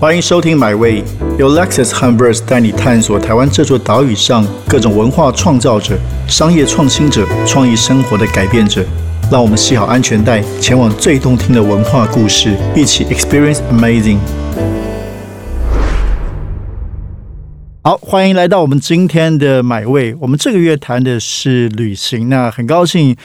欢迎收听《My Way》，由 Lexus h u m b e r s 带你探索台湾这座岛屿上各种文化创造者、商业创新者、创意生活的改变者。让我们系好安全带，前往最动听的文化故事，一起 Experience Amazing。好，欢迎来到我们今天的《My Way》。我们这个月谈的是旅行，那很高兴。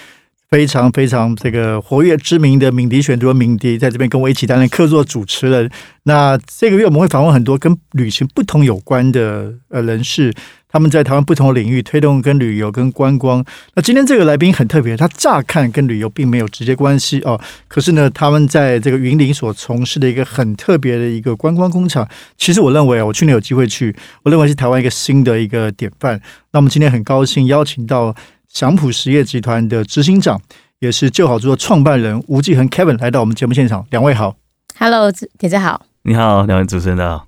非常非常这个活跃知名的敏迪选读敏迪在这边跟我一起担任客座主持人。那这个月我们会访问很多跟旅行不同有关的呃人士，他们在台湾不同领域推动跟旅游跟观光。那今天这个来宾很特别，他乍看跟旅游并没有直接关系哦，可是呢，他们在这个云林所从事的一个很特别的一个观光工厂，其实我认为，我去年有机会去，我认为是台湾一个新的一个典范。那我们今天很高兴邀请到。祥普实业集团的执行长，也是旧好做创办人吴继恒 Kevin 来到我们节目现场。两位好，Hello，铁子好，你好，两位主持人好。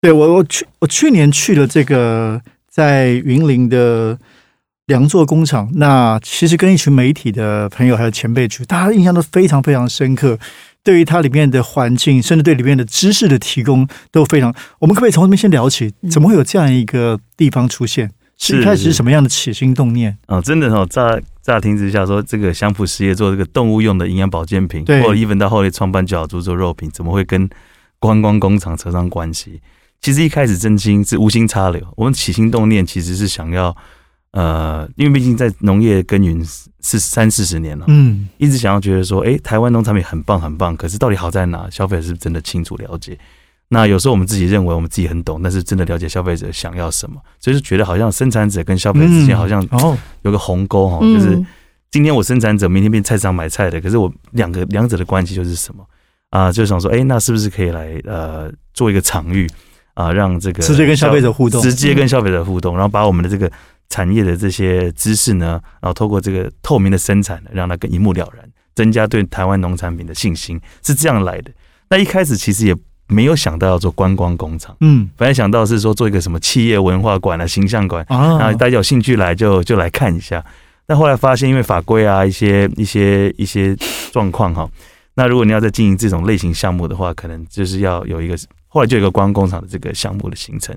对我，我去，我去年去了这个在云林的良作工厂，那其实跟一群媒体的朋友还有前辈去，大家印象都非常非常深刻。对于它里面的环境，甚至对里面的知识的提供，都非常。我们可不可以从那边先聊起？怎么会有这样一个地方出现？是一开始是什么样的起心动念啊？真的哦，乍乍听之下说这个香普实业做这个动物用的营养保健品，或者一文到后来创办角猪做肉品，怎么会跟观光工厂扯上关系？其实一开始真心是无心插柳，我们起心动念其实是想要呃，因为毕竟在农业耕耘是三四十年了，嗯，一直想要觉得说，哎，台湾农产品很棒很棒，可是到底好在哪？消费者是不是真的清楚了解？那有时候我们自己认为我们自己很懂，但是真的了解消费者想要什么，所以就觉得好像生产者跟消费者之间好像有个鸿沟哈，就是今天我生产者，明天变菜场买菜的，可是我两个两者的关系就是什么啊？就想说，哎，那是不是可以来呃做一个场域啊，让这个直接跟消费者互动，直接跟消费者互动，然后把我们的这个产业的这些知识呢，然后透过这个透明的生产，让它更一目了然，增加对台湾农产品的信心，是这样来的。那一开始其实也。没有想到要做观光工厂，嗯，本来想到是说做一个什么企业文化馆啊、形象馆啊，大家有兴趣来就就来看一下。但后来发现，因为法规啊、一些一些一些状况哈，那如果你要再经营这种类型项目的话，可能就是要有一个后来就有一个观光工厂的这个项目的形成，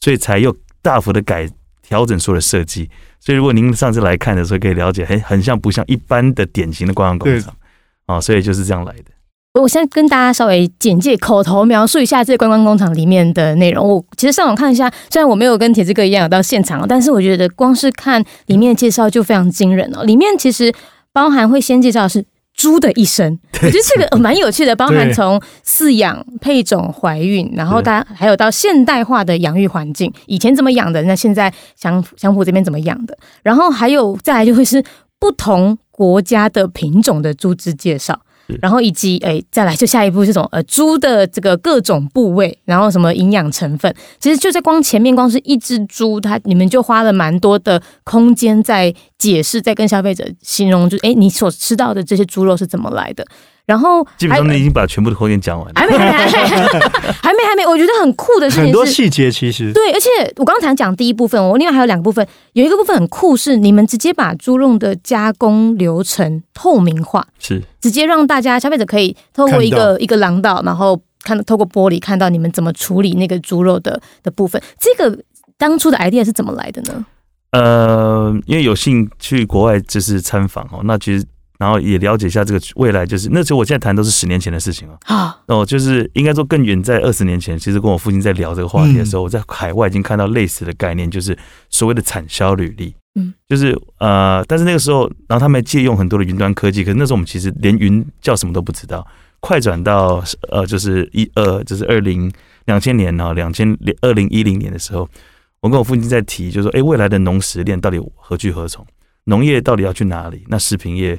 所以才又大幅的改调整所有的设计。所以如果您上次来看的时候，可以了解，很很像不像一般的典型的观光工厂啊，所以就是这样来的。我先跟大家稍微简介、口头描述一下这个观光工厂里面的内容。我其实上网看一下，虽然我没有跟铁子哥一样有到现场，但是我觉得光是看里面的介绍就非常惊人哦。里面其实包含会先介绍的是猪的一生，我觉得这个蛮有趣的。包含从饲养、配种、怀孕，然后大家还有到现代化的养育环境，以前怎么养的，那现在相相浦这边怎么养的，然后还有再来就会是不同国家的品种的猪只介绍。然后以及哎，再来就下一步这种呃猪的这个各种部位，然后什么营养成分，其实就在光前面光是一只猪，它你们就花了蛮多的空间在解释，在跟消费者形容，就哎你所吃到的这些猪肉是怎么来的。然后基本上你已经把全部的后面讲完了，还没还没还没还没，我觉得很酷的事情很多细节其实对，而且我刚才讲第一部分，我另外还有两个部分，有一个部分很酷，是你们直接把猪肉的加工流程透明化，是直接让大家消费者可以透过一个一个廊道，然后看透过玻璃看到你们怎么处理那个猪肉的的部分。这个当初的 idea 是怎么来的呢？呃，因为有幸去国外就是参访哦，那其实。然后也了解一下这个未来，就是那时候我现在谈都是十年前的事情了。啊，哦，就是应该说更远在二十年前，其实跟我父亲在聊这个话题的时候，我在海外已经看到类似的概念，就是所谓的产销履历。嗯，就是呃，但是那个时候，然后他们借用很多的云端科技，可是那时候我们其实连云叫什么都不知道。快转到呃，就是一二，就是二零两千年呢，两千二零一零年的时候，我跟我父亲在提，就说，哎，未来的农食链到底何去何从？农业到底要去哪里？那食品业？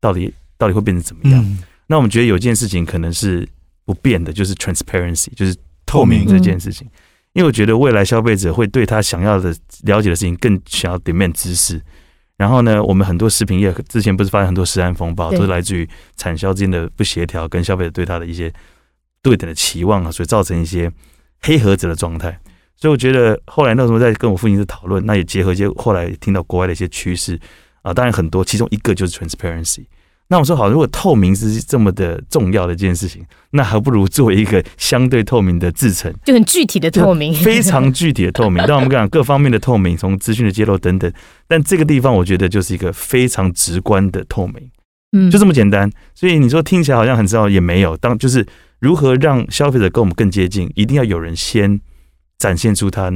到底到底会变成怎么样？那我们觉得有件事情可能是不变的，就是 transparency，就是透明这件事情。因为我觉得未来消费者会对他想要的了解的事情更想要点面知识。然后呢，我们很多食品业之前不是发生很多食安风暴，都是来自于产销之间的不协调，跟消费者对他的一些对等的期望啊，所以造成一些黑盒子的状态。所以我觉得后来那时候在跟我父亲在讨论，那也结合一些后来听到国外的一些趋势。啊，当然很多，其中一个就是 transparency。那我说好，如果透明是这么的重要的一件事情，那还不如做一个相对透明的制成，就很具体的透明，非常具体的透明。但我们讲各方面的透明，从资讯的揭露等等，但这个地方我觉得就是一个非常直观的透明，嗯，就这么简单。所以你说听起来好像很重要，也没有。当就是如何让消费者跟我们更接近，一定要有人先展现出他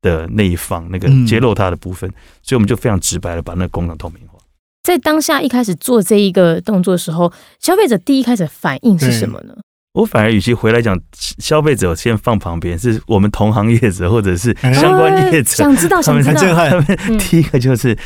的那一方，那个揭露他的部分，所以我们就非常直白的把那个功能透明化。在当下一开始做这一个动作的时候，消费者第一开始反应是什么呢？我反而与其回来讲，消费者先放旁边，是我们同行业者或者是相关业者，想知道，想知道，他们第一个就是。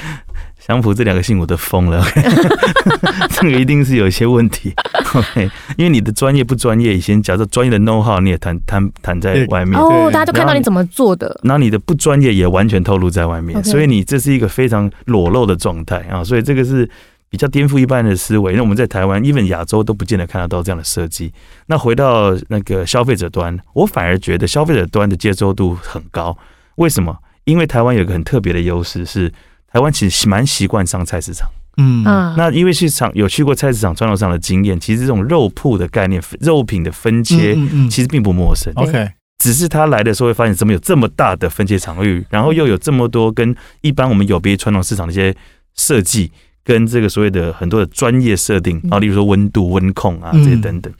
祥普这两个姓我都疯了，这个一定是有一些问题。OK，因为你的专业不专业，以前假设专业的 know how 你也谈谈谈在外面哦，大家都看到你怎么做的。那你的不专业也完全透露在外面，所以你这是一个非常裸露的状态啊！所以这个是比较颠覆一般的思维。那我们在台湾，even 亚洲都不见得看得到这样的设计。那回到那个消费者端，我反而觉得消费者端的接受度很高。为什么？因为台湾有个很特别的优势是。台湾其实蛮习惯上菜市场，嗯，那因为市场有去过菜市场传统上的经验，其实这种肉铺的概念、肉品的分切，其实并不陌生。OK，只是他来的时候会发现，怎么有这么大的分切场域，然后又有这么多跟一般我们有别传统市场的一些设计，跟这个所谓的很多的专业设定啊，例如说温度、温控啊这些等等，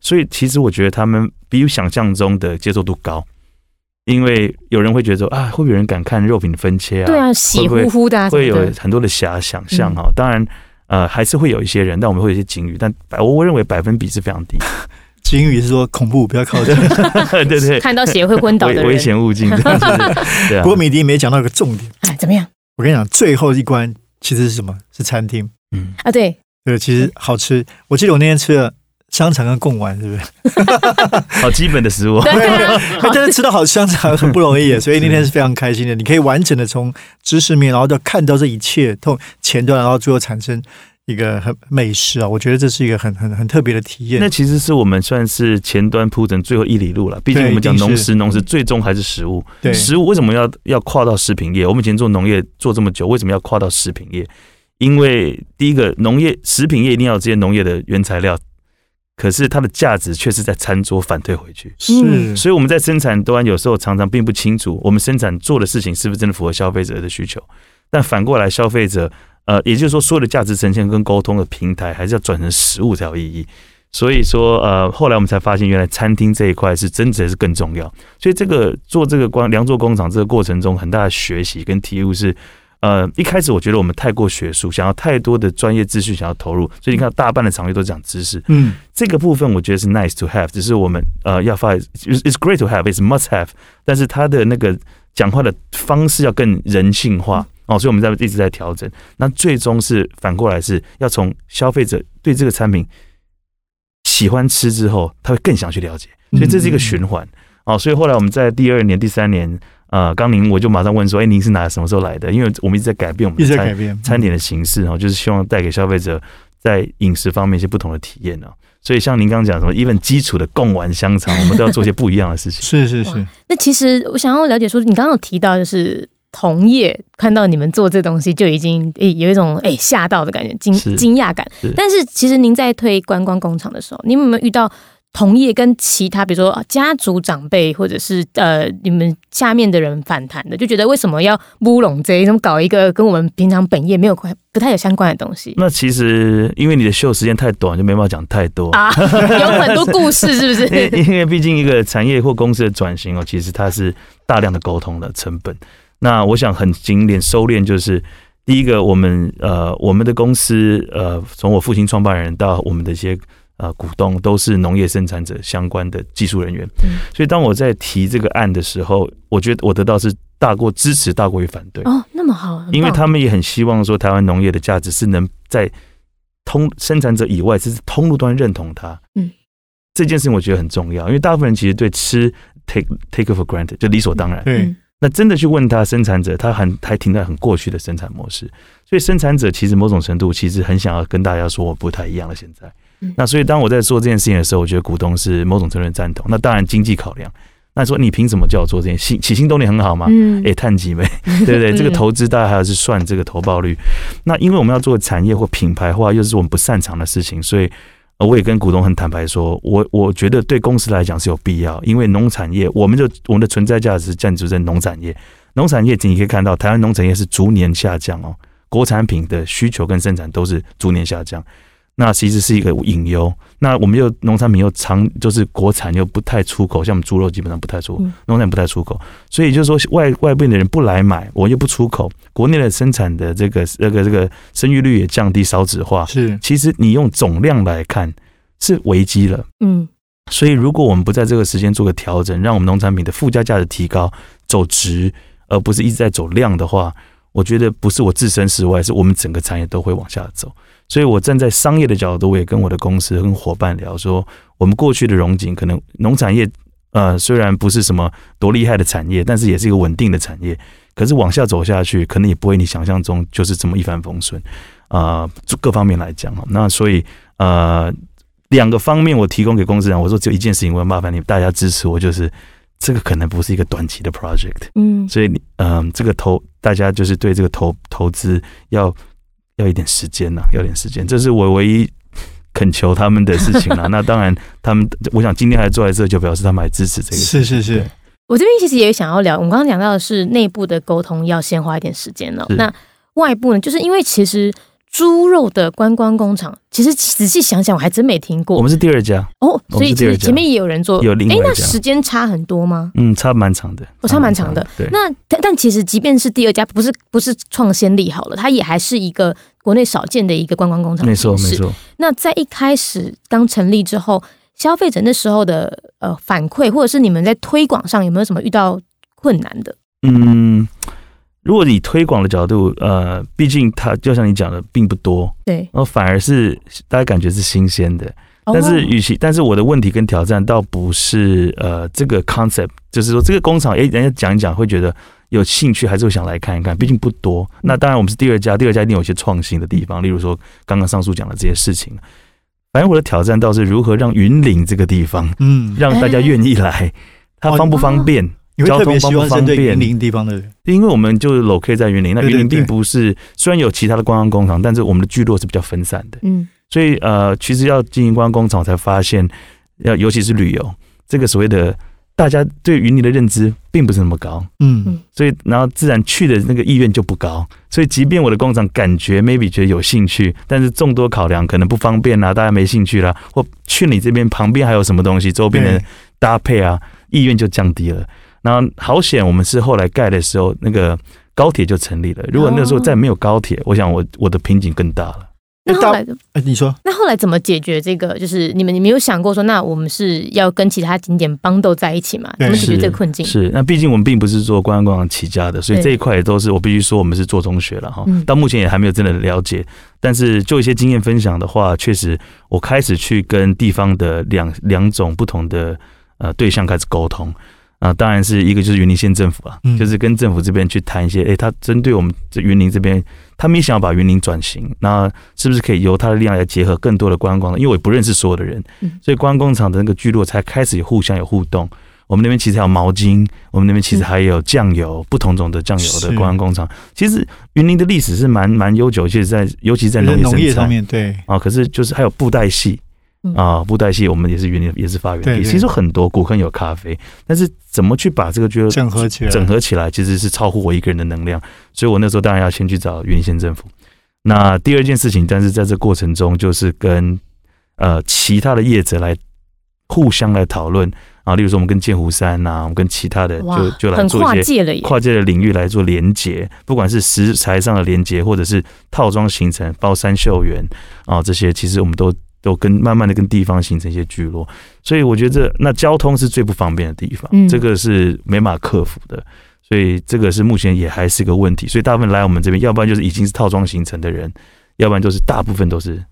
所以其实我觉得他们比想象中的接受度高。因为有人会觉得说啊，会不会有人敢看肉品分切啊？对啊，喜乎乎的，会有很多的遐想象哈。当然，呃，还是会有一些人，但我们会有一些警语，但百我认为百分比是非常低。警语是说恐怖，不要靠近。对对，看到血会昏倒的危险物境。对啊。不过米迪没讲到一个重点，哎，怎么样？我跟你讲，最后一关其实是什么？是餐厅。嗯啊，对对，其实好吃。我记得我那天吃了。香肠跟贡丸是不是？好基本的食物，但是 吃到好香肠很不容易，所以那天是非常开心的。你可以完整的从知识面，然后到看到这一切，从前端，然后最后产生一个很美食啊！我觉得这是一个很很很特别的体验。那其实是我们算是前端铺成最后一里路了。毕竟我们讲农食，农食最终还是食物。对，食物为什么要要跨到食品业？我们以前做农业做这么久，为什么要跨到食品业？因为第一个，农业食品业一定要有这些农业的原材料。可是它的价值却是在餐桌反退回去，是，所以我们在生产端有时候常常并不清楚，我们生产做的事情是不是真的符合消费者的需求。但反过来，消费者，呃，也就是说，所有的价值呈现跟沟通的平台，还是要转成实物才有意义。所以说，呃，后来我们才发现，原来餐厅这一块是真的是更重要。所以这个做这个光良做工厂这个过程中，很大的学习跟体悟是。呃，一开始我觉得我们太过学术，想要太多的专业资讯想要投入，所以你看大半的场域都讲知识。嗯，这个部分我觉得是 nice to have，只是我们呃要发，it's great to have，it's must have，但是他的那个讲话的方式要更人性化哦，所以我们在一直在调整。那最终是反过来是要从消费者对这个产品喜欢吃之后，他会更想去了解，所以这是一个循环哦。所以后来我们在第二年、第三年。呃，刚您我就马上问说，哎，您是哪什么时候来的？因为我们一直在改变我们餐餐点的形式哦，就是希望带给消费者在饮食方面一些不同的体验呢。所以像您刚刚讲什么，even 基础的贡丸香肠，我们都要做些不一样的事情。是是是。那其实我想要了解说，你刚刚有提到就是同业看到你们做这东西就已经诶有一种诶吓到的感觉，惊惊讶感。但是其实您在推观光工厂的时候，你有没有遇到？同业跟其他，比如说家族长辈，或者是呃你们下面的人反弹的，就觉得为什么要乌龙这怎么搞一个跟我们平常本业没有关、不太有相关的东西？那其实因为你的秀时间太短，就没办法讲太多啊，有很多故事是不是？因为毕竟一个产业或公司的转型哦，其实它是大量的沟通的成本。那我想很精炼收敛，就是第一个，我们呃我们的公司呃从我父亲创办人到我们的一些。啊，股东都是农业生产者相关的技术人员，所以当我在提这个案的时候，我觉得我得到是大过支持，大过于反对。哦，那么好，因为他们也很希望说，台湾农业的价值是能在通生产者以外，是通路端认同它。嗯，这件事情我觉得很重要，因为大部分人其实对吃 take take for granted 就理所当然。嗯，那真的去问他生产者，他很还停在很过去的生产模式，所以生产者其实某种程度其实很想要跟大家说，我不太一样了。现在。那所以当我在做这件事情的时候，我觉得股东是某种程度赞同。那当然经济考量，那说你凭什么叫我做这件心起心动念很好嘛？嗯，哎，碳几呗，对不对？这个投资大家还要是算这个投报率。那因为我们要做产业或品牌化，又是我们不擅长的事情，所以我也跟股东很坦白说，我我觉得对公司来讲是有必要，因为农产业，我们就我们的存在价值建筑在农产业。农产业你可以看到，台湾农产业是逐年下降哦，国产品的需求跟生产都是逐年下降。那其实是一个隐忧。那我们又农产品又长，就是国产又不太出口，像我们猪肉基本上不太出，农产品不太出口，所以就是说外外边的人不来买，我又不出口，国内的生产的这个这个这个生育率也降低，少子化。是，其实你用总量来看是危机了。嗯，所以如果我们不在这个时间做个调整，让我们农产品的附加价值提高，走值，而不是一直在走量的话，我觉得不是我置身事外，是我们整个产业都会往下走。所以，我站在商业的角度，我也跟我的公司、跟伙伴聊说，我们过去的融景可能农产业，呃，虽然不是什么多厉害的产业，但是也是一个稳定的产业。可是往下走下去，可能也不会你想象中就是这么一帆风顺啊。各方面来讲那所以呃，两个方面我提供给公司人，我说只有一件事情，我要麻烦你大家支持我，就是这个可能不是一个短期的 project。嗯，所以你嗯，这个投大家就是对这个投投资要。要一点时间呐，要点时间，这是我唯一恳求他们的事情了。那当然，他们我想今天还坐在这，就表示他们还支持这个。是是是，我这边其实也想要聊，我们刚刚讲到的是内部的沟通要先花一点时间了。那外部呢，就是因为其实。猪肉的观光工厂，其实仔细想想，我还真没听过。我们是第二家哦，所以前面也有人做，有另外哎，那时间差很多吗？嗯，差蛮长的，我差蛮长的。对，那但其实即便是第二家，不是不是创先例好了，它也还是一个国内少见的一个观光工厂。没错没错。那在一开始刚成立之后，消费者那时候的呃反馈，或者是你们在推广上有没有什么遇到困难的？嗯。如果以推广的角度，呃，毕竟它就像你讲的，并不多，对，然后反而是大家感觉是新鲜的。但是与其，但是我的问题跟挑战倒不是呃这个 concept，就是说这个工厂，哎，人家讲一讲会觉得有兴趣，还是会想来看一看。毕竟不多。那当然我们是第二家，第二家一定有一些创新的地方，例如说刚刚上述讲的这些事情。反正我的挑战倒是如何让云岭这个地方，嗯，让大家愿意来，它方不方便？交通方不方便？云林地方的人，因为我们就是 locate 在云林，那云林并不是虽然有其他的观光工厂，但是我们的聚落是比较分散的。嗯，所以呃，其实要经营观光工厂，才发现要尤其是旅游，这个所谓的大家对云林的认知并不是那么高。嗯，所以然后自然去的那个意愿就不高。所以即便我的工厂感觉 maybe 觉得有兴趣，但是众多考量可能不方便啊，大家没兴趣啦，或去你这边旁边还有什么东西，周边的搭配啊，意愿就降低了。那好险，我们是后来盖的时候，那个高铁就成立了。如果那时候再没有高铁，我想我我的瓶颈更大了。那后来，哎，你说，那后来怎么解决这个？就是你们，你没有想过说，那我们是要跟其他景点帮斗在一起嘛？怎么解决这个困境？是，那毕竟我们并不是做观光起家的，所以这一块也都是我必须说，我们是做中学了哈。到目前也还没有真的了解，但是就一些经验分享的话，确实我开始去跟地方的两两种不同的呃对象开始沟通。啊，当然是一个就是云林县政府啊，就是跟政府这边去谈一些，哎，他针对我们这云林这边，他们也想要把云林转型，那是不是可以由他的力量来结合更多的观光？因为我也不认识所有的人，所以观光厂的那个聚落才开始互相有互动。我们那边其实还有毛巾，我们那边其实还有酱油，不同种的酱油的观光工厂。其实云林的历史是蛮蛮悠久，其实在尤其在农业上面，对啊，可是就是还有布袋戏。啊，布袋戏我们也是园林，也是发源地。其实很多古坑有咖啡，但是怎么去把这个就整合起来？整合起来其实是超乎我一个人的能量，所以我那时候当然要先去找云林县政府。那第二件事情，但是在这过程中，就是跟呃其他的业者来互相来讨论啊，例如说我们跟剑湖山呐，我们跟其他的就就来做一些跨界的领域来做连接，不管是食材上的连接，或者是套装形成包山秀园啊这些，其实我们都。都跟慢慢的跟地方形成一些聚落，所以我觉得那交通是最不方便的地方，这个是没法克服的，所以这个是目前也还是个问题。所以大部分来我们这边，要不然就是已经是套装形成的人，要不然就是大部分都是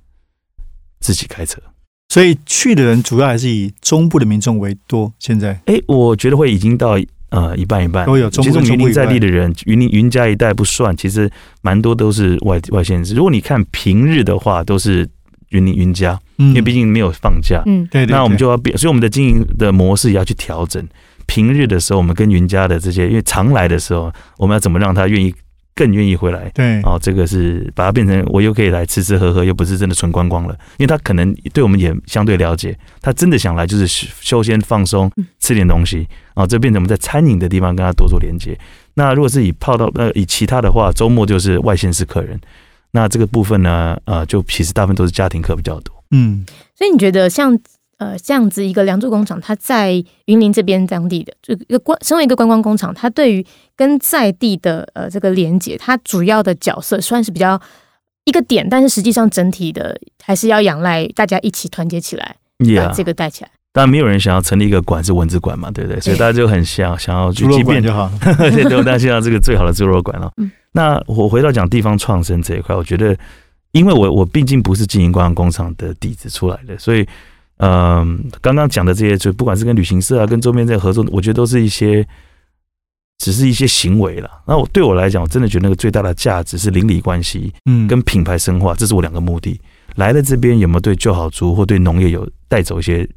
自己开车。所以去的人主要还是以中部的民众为多。现在，哎，我觉得会已经到呃一半一半都有。其实云林在地的人，云林云家一带不算，其实蛮多都是外外县市。如果你看平日的话，都是。云林云家，因为毕竟没有放假，嗯，对，那我们就要变，所以我们的经营的模式也要去调整。平日的时候，我们跟云家的这些，因为常来的时候，我们要怎么让他愿意更愿意回来？对，哦，这个是把它变成我又可以来吃吃喝喝，又不是真的纯观光了，因为他可能对我们也相对了解，他真的想来就是休闲放松，吃点东西，哦，这变成我们在餐饮的地方跟他多做连接。那如果是以泡到呃以其他的话，周末就是外县市客人，那这个部分呢，呃，就其实大部分都是家庭客比较多。嗯，所以你觉得像呃这样子一个良渚工厂，它在云林这边当地的就一个观，身为一个观光工厂，它对于跟在地的呃这个连接，它主要的角色算是比较一个点，但是实际上整体的还是要仰赖大家一起团结起来，把这个带起来。当然，没有人想要成立一个馆是文字馆嘛，对不对？所以大家就很想想要去，即便就好，对，都大家希望这个最好的猪肉馆了。那我回到讲地方创生这一块，我觉得，因为我我毕竟不是经营观光工厂的底子出来的，所以，嗯，刚刚讲的这些，就不管是跟旅行社啊，跟周边在合作，我觉得都是一些，只是一些行为了。那我对我来讲，我真的觉得那个最大的价值是邻里关系，嗯，跟品牌深化，这是我两个目的。来了这边有没有对旧好猪或对农业有带走一些？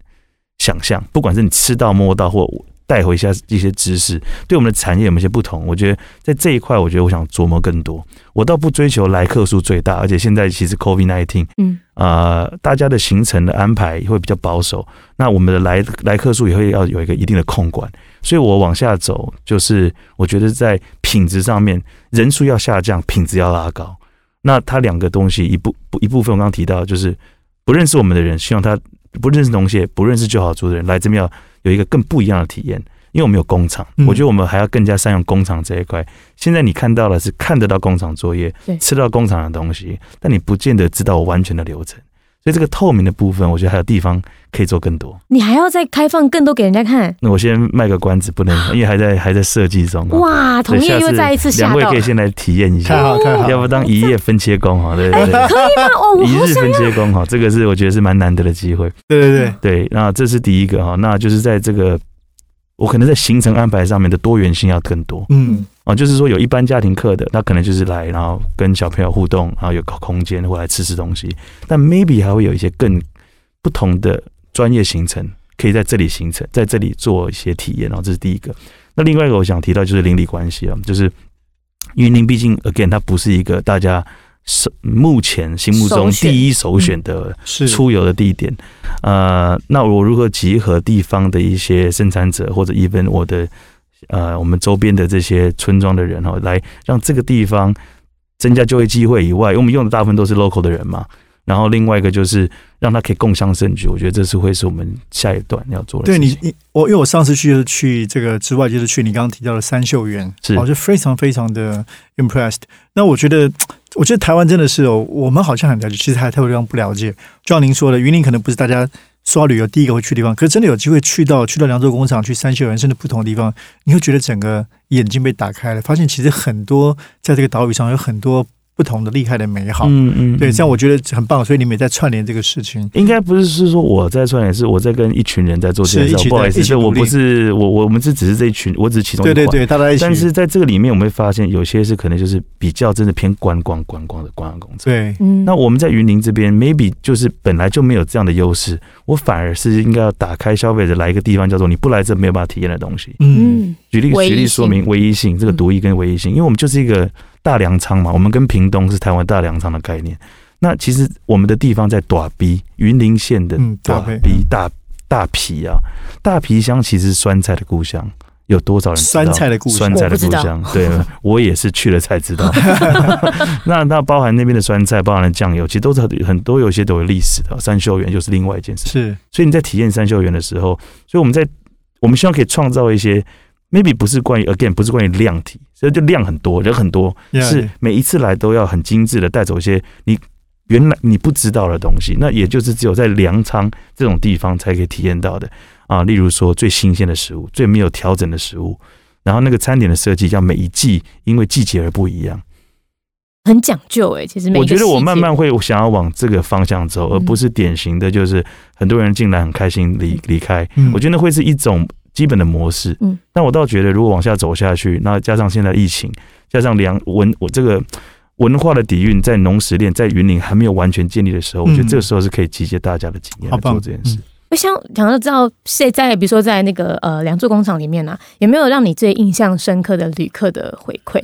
想象，不管是你吃到、摸到或带回一下一些知识，对我们的产业有没有些不同？我觉得在这一块，我觉得我想琢磨更多。我倒不追求来客数最大，而且现在其实 COVID nineteen，嗯，啊，大家的行程的安排会比较保守，那我们的来来客数也会要有一个一定的控管。所以我往下走，就是我觉得在品质上面，人数要下降，品质要拉高。那它两个东西一部一部分，我刚刚提到，就是不认识我们的人，希望他。不认识农协、不认识就好猪的人来这边要有一个更不一样的体验，因为我们有工厂，我觉得我们还要更加善用工厂这一块。现在你看到的是看得到工厂作业，吃到工厂的东西，但你不见得知道完全的流程。所以这个透明的部分，我觉得还有地方可以做更多。你还要再开放更多给人家看？那我先卖个关子，不能，因为还在还在设计中。哇，同业又再一次两位可以先来体验一下，太好太好，要不当一夜分切工哈？对对对，可以吗？哦，一日分切工哈，这个是我觉得是蛮难得的机会。对对对对，那这是第一个哈，那就是在这个我可能在行程安排上面的多元性要更多。嗯。啊，就是说有一般家庭课的，那可能就是来，然后跟小朋友互动，然后有个空间或来吃吃东西。但 maybe 还会有一些更不同的专业行程，可以在这里形成，在这里做一些体验。然后这是第一个。那另外一个我想提到就是邻里关系啊，就是因为您毕竟 again 它不是一个大家是目前心目中第一首选的出游的地点。呃，那我如何集合地方的一些生产者或者 even 我的。呃，我们周边的这些村庄的人哦，来让这个地方增加就业机会以外，因为我们用的大部分都是 local 的人嘛。然后另外一个就是让他可以共享盛举，我觉得这是会是我们下一段要做的。对你，你我因为我上次去就是去这个之外，就是去你刚刚提到的三秀园，是，我就非常非常的 impressed。那我觉得，我觉得台湾真的是哦，我们好像很了解，其实还太多地方不了解。就像您说的，云林可能不是大家。说到旅游，第一个会去的地方，可是真的有机会去到去到凉州工厂、去三秀人生的不同的地方，你会觉得整个眼睛被打开了，发现其实很多在这个岛屿上有很多。不同的厉害的美好，嗯嗯，对，这样我觉得很棒，所以你们也在串联这个事情。应该不是是说我在串联，是我在跟一群人在做这件事。不好意思，我不是我我们这只是这一群，我只是其中一对对对，大家一起。但是在这个里面，我们会发现有些是可能就是比较真的偏观光观光的观光工作。对，嗯。那我们在云林这边，maybe 就是本来就没有这样的优势，我反而是应该要打开消费者来一个地方，叫做你不来这没有办法体验的东西。嗯，举例举例说明唯一性，这个独一跟唯一性，因为我们就是一个。大粮仓嘛，我们跟屏东是台湾大粮仓的概念。那其实我们的地方在大鼻云林县的大鼻大大皮啊，大皮乡其实酸菜的故乡，有多少人？酸菜的故，酸菜的故乡。对，我也是去了才知道。那那包含那边的酸菜，包含了酱油，其实都是很多，有些都有历史的。三秀园就是另外一件事。是，所以你在体验三秀园的时候，所以我们在我们希望可以创造一些。Maybe 不是关于 again 不是关于量体，所以就量很多人很多，是每一次来都要很精致的带走一些你原来你不知道的东西，那也就是只有在粮仓这种地方才可以体验到的啊。例如说最新鲜的食物，最没有调整的食物，然后那个餐点的设计，叫每一季因为季节而不一样，很讲究哎。其实我觉得我慢慢会想要往这个方向走，而不是典型的就是很多人进来很开心离离开。我觉得会是一种。基本的模式，嗯，但我倒觉得，如果往下走下去，那加上现在疫情，加上粮文我这个文化的底蕴，在农食链在云林还没有完全建立的时候，我觉得这个时候是可以集结大家的经验来做这件事。我想想要知道，现在比如说在那个呃两座工厂里面呢，有没有让你最印象深刻的旅客的回馈？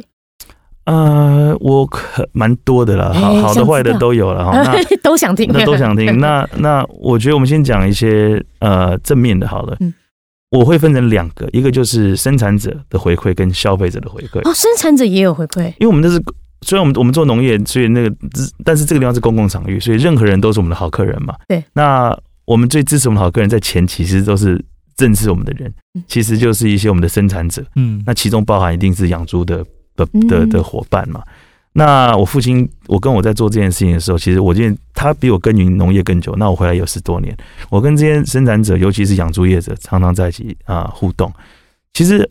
呃，我可蛮多的了，好好的坏的都有了哈。那 都想听，那都想听。那那我觉得我们先讲一些呃正面的，好了。嗯，我会分成两个，一个就是生产者的回馈跟消费者的回馈。哦，生产者也有回馈，因为我们那是虽然我们我们做农业，所以那个但是这个地方是公共场域，所以任何人都是我们的好客人嘛。对，那。我们最支持我们好客人，在前期其实都是认识我们的人，其实就是一些我们的生产者。嗯，那其中包含一定是养猪的的的的伙伴嘛。那我父亲，我跟我在做这件事情的时候，其实我见他比我耕耘农业更久。那我回来有十多年，我跟这些生产者，尤其是养猪业者，常常在一起啊互动。其实。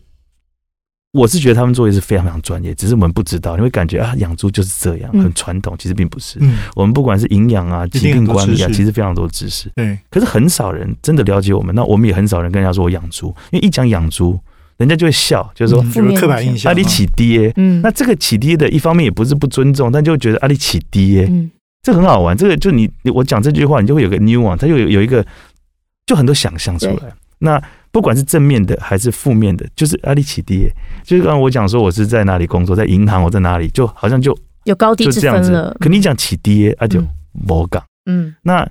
我是觉得他们做的是非常非常专业，只是我们不知道，你会感觉啊，养猪就是这样，很传统，其实并不是。嗯，我们不管是营养啊、疾病管理啊，其实非常多知识。对，可是很少人真的了解我们，那我们也很少人跟人家说我养猪，因为一讲养猪，人家就会笑，就是说刻板印象，阿里起跌。嗯，那这个起跌的一方面也不是不尊重，但就觉得阿里起跌，嗯，这很好玩。这个就你我讲这句话，你就会有个 new one，它就有有一个就很多想象出来。那不管是正面的还是负面的，就是阿里起跌，就是刚刚我讲说我是在哪里工作，在银行，我在哪里，就好像就有高低之分了。可你讲起跌，那就没港。嗯，那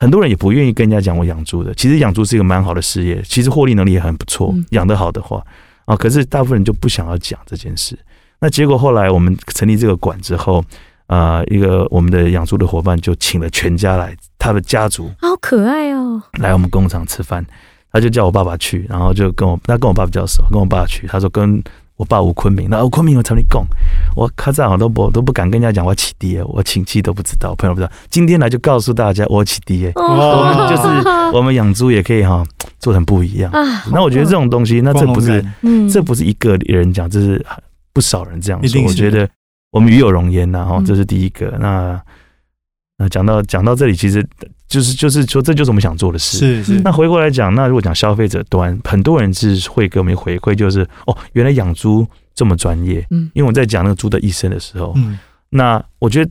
很多人也不愿意跟人家讲我养猪的。其实养猪是一个蛮好的事业，其实获利能力也很不错，养得好的话啊。可是大部分人就不想要讲这件事。那结果后来我们成立这个馆之后，啊，一个我们的养猪的伙伴就请了全家来，他的家族好可爱哦，来我们工厂吃饭。他就叫我爸爸去，然后就跟我他跟我爸比较熟，跟我爸去。他说跟我爸吴昆明，那吴昆明我找你讲，我开战我都不都不敢跟人家讲我起爹，我亲戚都不知道，朋友不知道。今天来就告诉大家我起爹，我们就是我们养猪也可以哈，做成不一样。那我觉得这种东西，那这不是，这不是一个人讲，这是不少人这样说。我觉得我们与有荣焉呐，哈，这是第一个。那那讲到讲到这里，其实。就是就是说，这就是我们想做的事。是是。那回过来讲，那如果讲消费者端，很多人是会给我们回馈，就是哦，原来养猪这么专业。嗯。因为我在讲那个猪的一生的时候，嗯。那我觉得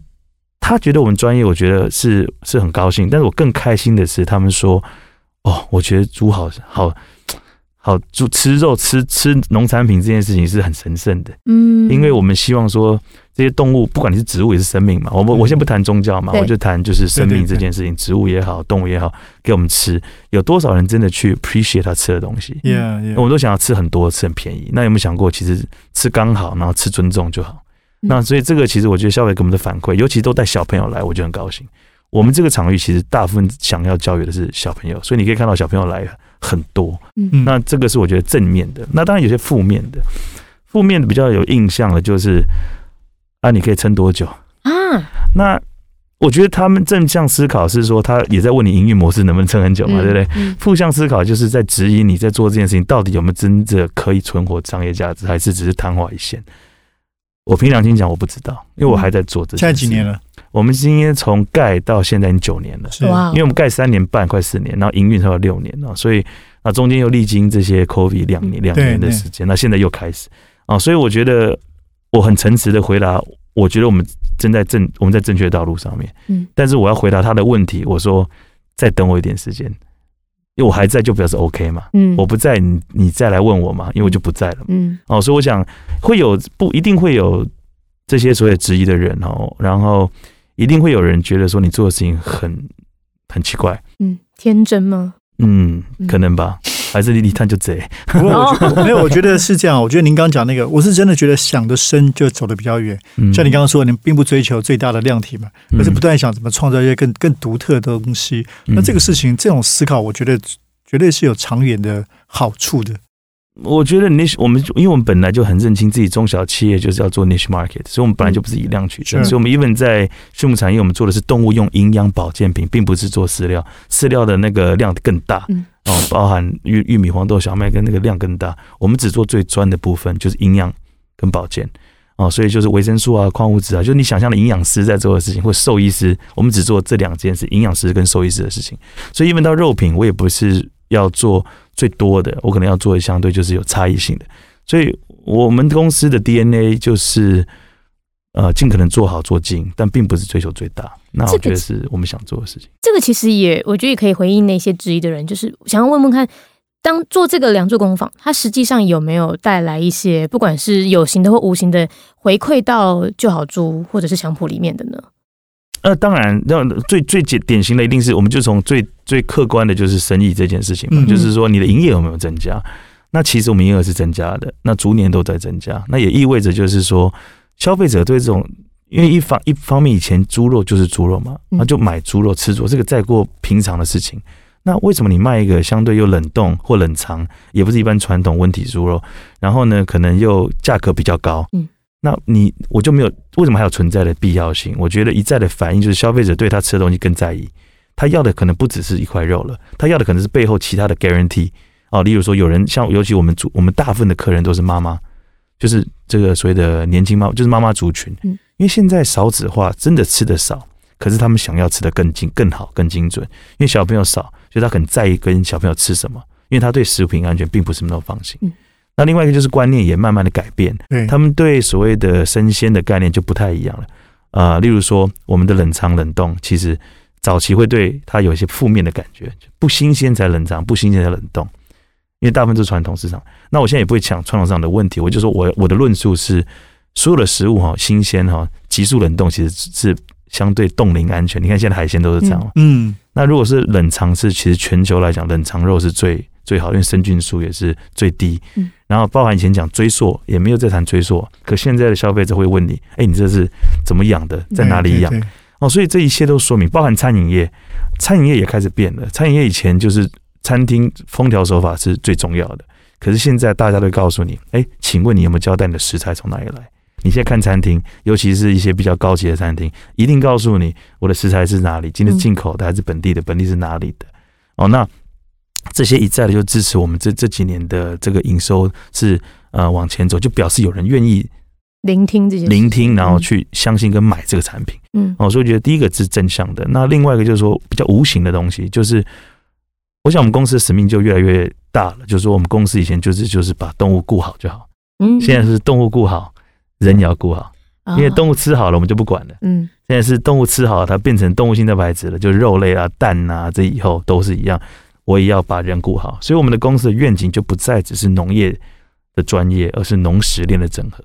他觉得我们专业，我觉得是是很高兴。但是我更开心的是，他们说，哦，我觉得猪好好好猪吃肉吃吃农产品这件事情是很神圣的。嗯。因为我们希望说。这些动物，不管你是植物也是生命嘛。我们我先不谈宗教嘛，我就谈就是生命这件事情，植物也好，动物也好，给我们吃，有多少人真的去 appreciate 他吃的东西？Yeah，我们都想要吃很多，吃很便宜。那有没有想过，其实吃刚好，然后吃尊重就好？那所以这个其实我觉得消费给我们的反馈，尤其都带小朋友来，我就很高兴。我们这个场域其实大部分想要教育的是小朋友，所以你可以看到小朋友来很多。嗯，那这个是我觉得正面的。那当然有些负面的，负面的比较有印象的，就是。啊，你可以撑多久啊？那我觉得他们正向思考是说，他也在问你营运模式能不能撑很久嘛，对不对？负向思考就是在质疑你在做这件事情到底有没有真的可以存活商业价值，还是只是昙花一现？我凭良心讲，我不知道，因为我还在做这。现在几年了？我们今天从盖到现在已经九年了，哇！因为我们盖三年半，快四年，然后营运才有六年了，所以那中间又历经这些 COVID 两年两年的时间，那现在又开始啊，所以我觉得。我很诚实的回答，我觉得我们正在正我们在正确的道路上面，嗯，但是我要回答他的问题，我说再等我一点时间，因为我还在就表示 OK 嘛，嗯，我不在你你再来问我嘛，因为我就不在了，嗯，哦，所以我想会有不一定会有这些所有质疑的人哦，然后一定会有人觉得说你做的事情很很奇怪，嗯，天真吗？嗯，可能吧。还是你你探就贼，不过我觉得没有，我觉得是这样。我觉得您刚讲那个，我是真的觉得想的深就走的比较远。像你刚刚说，你并不追求最大的量体嘛，而是不断想怎么创造一些更更独特的东西。那这个事情，这种思考，我觉得绝对是有长远的好处的。我觉得 niche 我们因为我们本来就很认清自己中小企业就是要做 niche market，所以我们本来就不是以量取胜。所以，我们 even 在畜牧产业，我们做的是动物用营养保健品，并不是做饲料。饲料的那个量更大，哦，包含玉玉米、黄豆、小麦跟那个量更大。我们只做最专的部分，就是营养跟保健。哦，所以就是维生素啊、矿物质啊，就是你想象的营养师在做的事情，或兽医师，我们只做这两件事：营养师跟兽医师的事情。所以，even 到肉品，我也不是要做。最多的，我可能要做的相对就是有差异性的，所以我们公司的 DNA 就是呃，尽可能做好做精，但并不是追求最大。那我觉得是我们想做的事情。这个其实也，我觉得也可以回应那些质疑的人，就是想要问问看，当做这个良作工坊，它实际上有没有带来一些，不管是有形的或无形的回馈到旧好猪或者是香铺里面的呢？呃，当然，那最最典典型的一定是，我们就从最最客观的，就是生意这件事情嘛，就是说你的营业有没有增加？那其实我们营业额是增加的，那逐年都在增加，那也意味着就是说。消费者对这种，因为一方一方面以前猪肉就是猪肉嘛，那就买猪肉吃猪，这个再过平常的事情。那为什么你卖一个相对又冷冻或冷藏，也不是一般传统温体猪肉，然后呢，可能又价格比较高？嗯，那你我就没有为什么还有存在的必要性？我觉得一再的反应就是消费者对他吃的东西更在意，他要的可能不只是一块肉了，他要的可能是背后其他的 guarantee 哦，例如说有人像尤其我们主我们大部分的客人都是妈妈。就是这个所谓的年轻妈，就是妈妈族群。嗯，因为现在少子化，真的吃的少，可是他们想要吃的更精、更好、更精准。因为小朋友少，所以他很在意跟小朋友吃什么，因为他对食品安全并不是那么放心。嗯，那另外一个就是观念也慢慢的改变，他们对所谓的生鲜的概念就不太一样了。啊，例如说我们的冷藏冷冻，其实早期会对它有一些负面的感觉，不新鲜才冷藏，不新鲜才冷冻。因为大部分是传统市场，那我现在也不会抢传统市场的问题，我就说我我的论述是，所有的食物哈，新鲜哈，急速冷冻其实是相对冻龄安全。你看现在海鲜都是这样，嗯，那如果是冷藏是，其实全球来讲冷藏肉是最最好，因为生菌数也是最低。嗯，然后包含以前讲追溯也没有在谈追溯，可现在的消费者会问你，哎，你这是怎么养的，在哪里养？哦，所以这一切都说明，包含餐饮业，餐饮业也开始变了，餐饮业以前就是。餐厅封条手法是最重要的，可是现在大家都告诉你，哎，请问你有没有交代你的食材从哪里来？你现在看餐厅，尤其是一些比较高级的餐厅，一定告诉你我的食材是哪里，今天是进口的还是本地的？本地是哪里的？哦，那这些一再的就支持我们这这几年的这个营收是呃往前走，就表示有人愿意聆听这些聆听，然后去相信跟买这个产品。嗯，哦，所以我觉得第一个是正向的，那另外一个就是说比较无形的东西，就是。我想我们公司的使命就越来越大了，就是说我们公司以前就是就是把动物顾好就好，嗯，现在是动物顾好，人也要顾好，因为动物吃好了我们就不管了，嗯，现在是动物吃好，它变成动物性蛋白质了，就是肉类啊、蛋啊，这以后都是一样，我也要把人顾好，所以我们的公司的愿景就不再只是农业的专业，而是农食链的整合。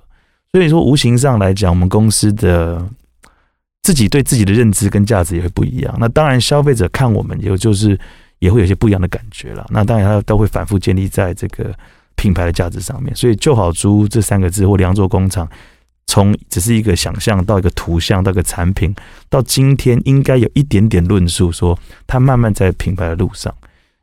所以说，无形上来讲，我们公司的自己对自己的认知跟价值也会不一样。那当然，消费者看我们也就是。也会有些不一样的感觉了。那当然，他都会反复建立在这个品牌的价值上面。所以“就好猪”这三个字或“良作工厂”，从只是一个想象到一个图像到一个产品，到今天应该有一点点论述，说它慢慢在品牌的路上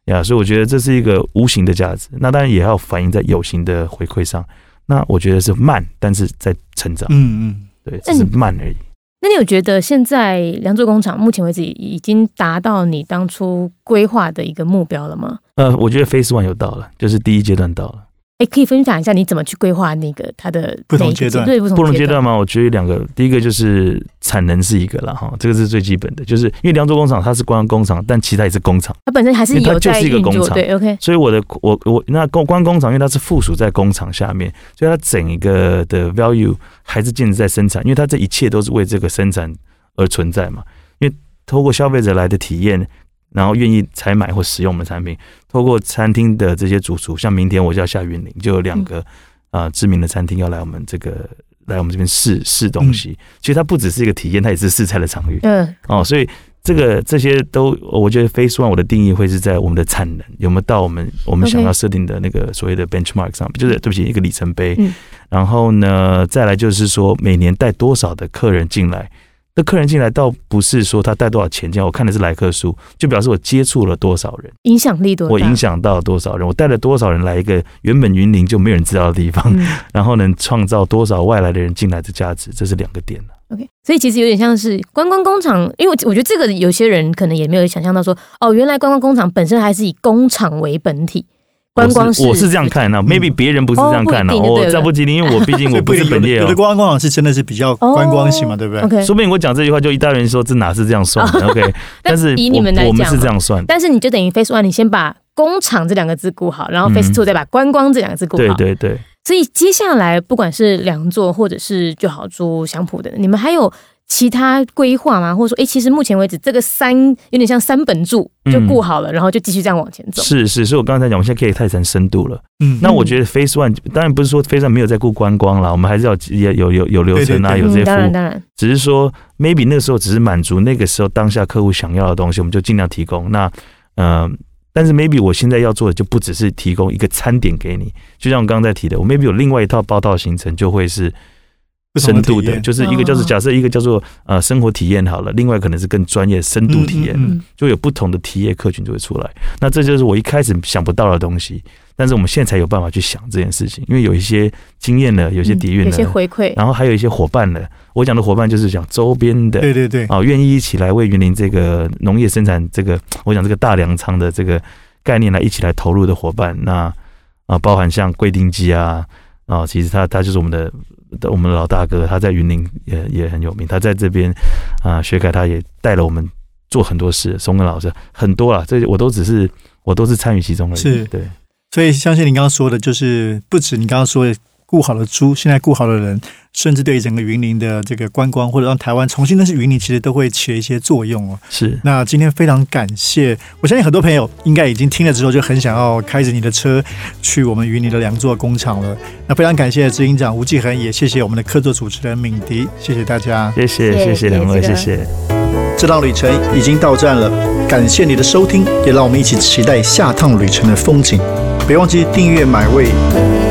呀。所以我觉得这是一个无形的价值。那当然也要反映在有形的回馈上。那我觉得是慢，但是在成长。嗯嗯，对，只是慢而已。那你有觉得现在良作工厂目前为止已经达到你当初规划的一个目标了吗？呃，我觉得 Phase One 有到了，就是第一阶段到了。哎，可以分享一下你怎么去规划那个它的不同阶段？对，不同阶段吗？我觉得两个，第一个就是产能是一个了哈，这个是最基本的，就是因为良作工厂它是光工厂，但其他也是工厂，它本身还是有就是一个工厂，对，OK。所以我的我我那观光工厂，因为它是附属在工厂下面，所以它整一个的 value 还是建立在生产，因为它这一切都是为这个生产。而存在嘛？因为透过消费者来的体验，然后愿意采买或使用我们的产品。透过餐厅的这些主厨，像明天我就要下云林，就有两个啊知名的餐厅要来我们这个来我们这边试试东西。其实它不只是一个体验，它也是试菜的场域。嗯，哦，所以这个这些都，我觉得 Face One 我的定义会是在我们的产能有没有到我们我们想要设定的那个所谓的 benchmark 上，就是对不起一个里程碑。然后呢，再来就是说每年带多少的客人进来。那客人进来倒不是说他带多少钱进来，我看的是来客数，就表示我接触了多少人，影响力多，我影响到多少人，我带了多少人来一个原本云林就没有人知道的地方，然后能创造多少外来的人进来的价值，这是两个点 OK，所以其实有点像是观光工厂，因为我觉得这个有些人可能也没有想象到说，哦，原来观光工厂本身还是以工厂为本体。观光我是这样看那 m a y b e 别人不是这样看的，我再不吉利，因为我 毕竟我不是本业哦。有的观光厂是真的是比较观光型嘛，对不对？OK，说不定我讲这句话就一大人说这哪是这样算的？OK，但是以你们来讲，我们是这样算。但是你就等于 Face One，你先把工厂这两个字顾好，然后 Face Two 再把观光这两个字顾好。对对对。所以接下来不管是两座或者是就好住香普的，你们还有其他规划吗？或者说，哎，其实目前为止这个三有点像三本柱就顾好了，然后就继续这样往前走。是是，所以我刚才讲，我们现在可以太成深度了。嗯，那我觉得 Phase One 当然不是说 Phase One 没有在顾观光了，我们还是要也有有有流程啊，有这些服务。当然当然，只是说 maybe 那个时候只是满足那个时候当下客户想要的东西，我们就尽量提供。那嗯。但是 maybe 我现在要做的就不只是提供一个餐点给你，就像我刚刚在提的，我 maybe 有另外一套报道行程，就会是深度的，就是一个叫做假设一个叫做呃生活体验好了，另外可能是更专业深度体验，就有不同的体验客群就会出来。那这就是我一开始想不到的东西。但是我们现在才有办法去想这件事情，因为有一些经验的，有些底蕴的，有些回馈，然后还有一些伙伴的。我讲的伙伴就是讲周边的，对对对，啊，愿意一起来为云林这个农业生产这个，我讲这个大粮仓的这个概念来一起来投入的伙伴。那啊，包含像贵定机啊，啊，其实他他就是我们的我们的老大哥，他在云林也也很有名。他在这边啊，学凯他也带了我们做很多事。松根老师很多啊，这我都只是我都是参与其中而已。是对。所以，相信您刚刚说的，就是不止你刚刚说的顾好了猪，现在雇好了人，甚至对整个云林的这个观光，或者让台湾重新认识云林，其实都会起了一些作用哦。是。那今天非常感谢，我相信很多朋友应该已经听了之后，就很想要开着你的车去我们云林的两座工厂了。那非常感谢执行长吴继恒，也谢谢我们的客座主持人敏迪，谢谢大家，谢谢谢谢两位，谢谢。这趟旅程已经到站了，感谢你的收听，也让我们一起期待下趟旅程的风景。别忘记订阅买位。